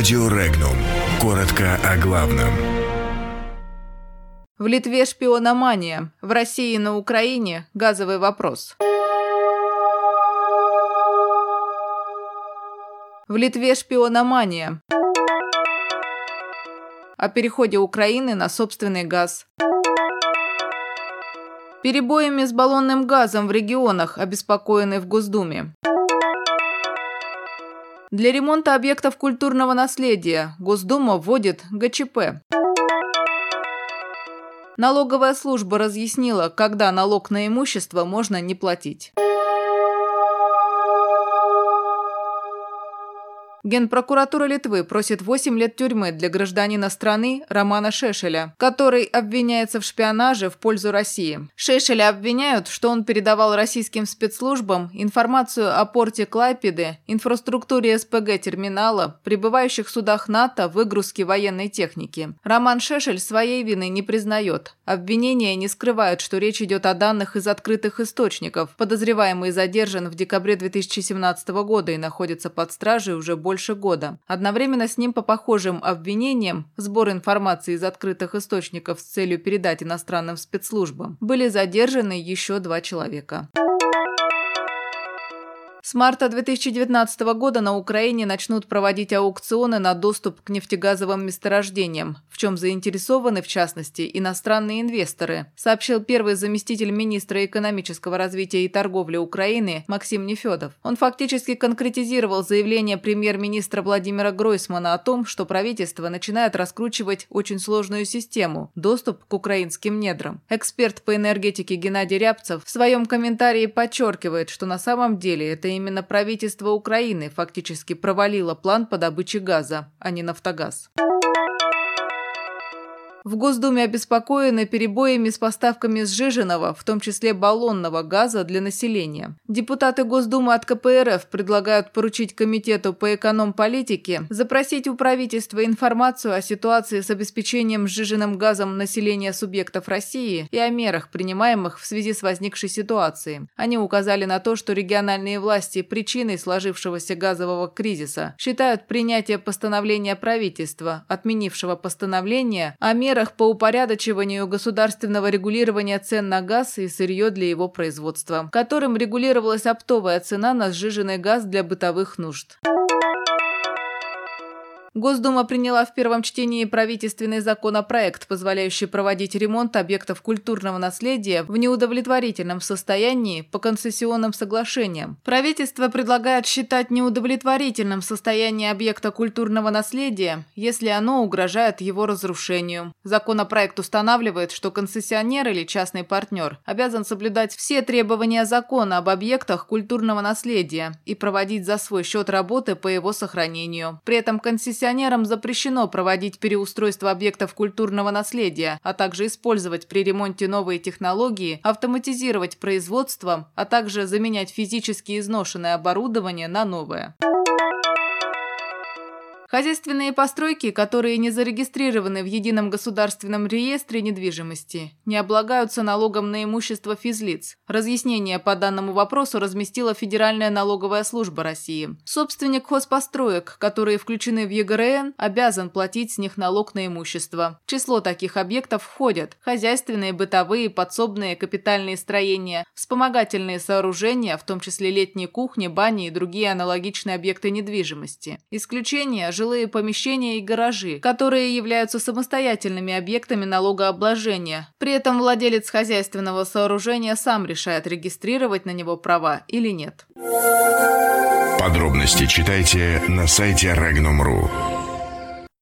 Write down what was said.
Радио Регнум. Коротко о главном. В Литве шпиономания. В России и на Украине газовый вопрос. В Литве шпиономания. О переходе Украины на собственный газ. Перебоями с баллонным газом в регионах, обеспокоены в Госдуме. Для ремонта объектов культурного наследия Госдума вводит ГЧП. Налоговая служба разъяснила, когда налог на имущество можно не платить. Генпрокуратура Литвы просит 8 лет тюрьмы для гражданина страны Романа Шешеля, который обвиняется в шпионаже в пользу России. Шешеля обвиняют, что он передавал российским спецслужбам информацию о порте Клайпеды, инфраструктуре СПГ-терминала, прибывающих судах НАТО, выгрузке военной техники. Роман Шешель своей вины не признает. Обвинения не скрывают, что речь идет о данных из открытых источников. Подозреваемый задержан в декабре 2017 года и находится под стражей уже больше больше года. Одновременно с ним по похожим обвинениям сбор информации из открытых источников с целью передать иностранным спецслужбам были задержаны еще два человека. С марта 2019 года на Украине начнут проводить аукционы на доступ к нефтегазовым месторождениям, в чем заинтересованы, в частности, иностранные инвесторы, сообщил первый заместитель министра экономического развития и торговли Украины Максим Нефедов. Он фактически конкретизировал заявление премьер-министра Владимира Гройсмана о том, что правительство начинает раскручивать очень сложную систему – доступ к украинским недрам. Эксперт по энергетике Геннадий Рябцев в своем комментарии подчеркивает, что на самом деле это именно правительство Украины фактически провалило план по добыче газа, а не «Нафтогаз». В Госдуме обеспокоены перебоями с поставками сжиженного, в том числе баллонного газа для населения. Депутаты Госдумы от КПРФ предлагают поручить Комитету по эконом-политике запросить у правительства информацию о ситуации с обеспечением сжиженным газом населения субъектов России и о мерах, принимаемых в связи с возникшей ситуацией. Они указали на то, что региональные власти причиной сложившегося газового кризиса считают принятие постановления правительства, отменившего постановление о мерах мерах по упорядочиванию государственного регулирования цен на газ и сырье для его производства, которым регулировалась оптовая цена на сжиженный газ для бытовых нужд. Госдума приняла в первом чтении правительственный законопроект, позволяющий проводить ремонт объектов культурного наследия в неудовлетворительном состоянии по концессионным соглашениям. Правительство предлагает считать неудовлетворительным состояние объекта культурного наследия, если оно угрожает его разрушению. Законопроект устанавливает, что концессионер или частный партнер обязан соблюдать все требования закона об объектах культурного наследия и проводить за свой счет работы по его сохранению. При этом концессионер Концессионерам запрещено проводить переустройство объектов культурного наследия, а также использовать при ремонте новые технологии, автоматизировать производство, а также заменять физически изношенное оборудование на новое. Хозяйственные постройки, которые не зарегистрированы в Едином государственном реестре недвижимости, не облагаются налогом на имущество физлиц. Разъяснение по данному вопросу разместила Федеральная налоговая служба России. Собственник хозпостроек, которые включены в ЕГРН, обязан платить с них налог на имущество. В число таких объектов входят хозяйственные, бытовые, подсобные, капитальные строения, вспомогательные сооружения, в том числе летние кухни, бани и другие аналогичные объекты недвижимости. Исключение – жилые помещения и гаражи, которые являются самостоятельными объектами налогообложения. При этом владелец хозяйственного сооружения сам решает, регистрировать на него права или нет. Подробности читайте на сайте Regnum.ru.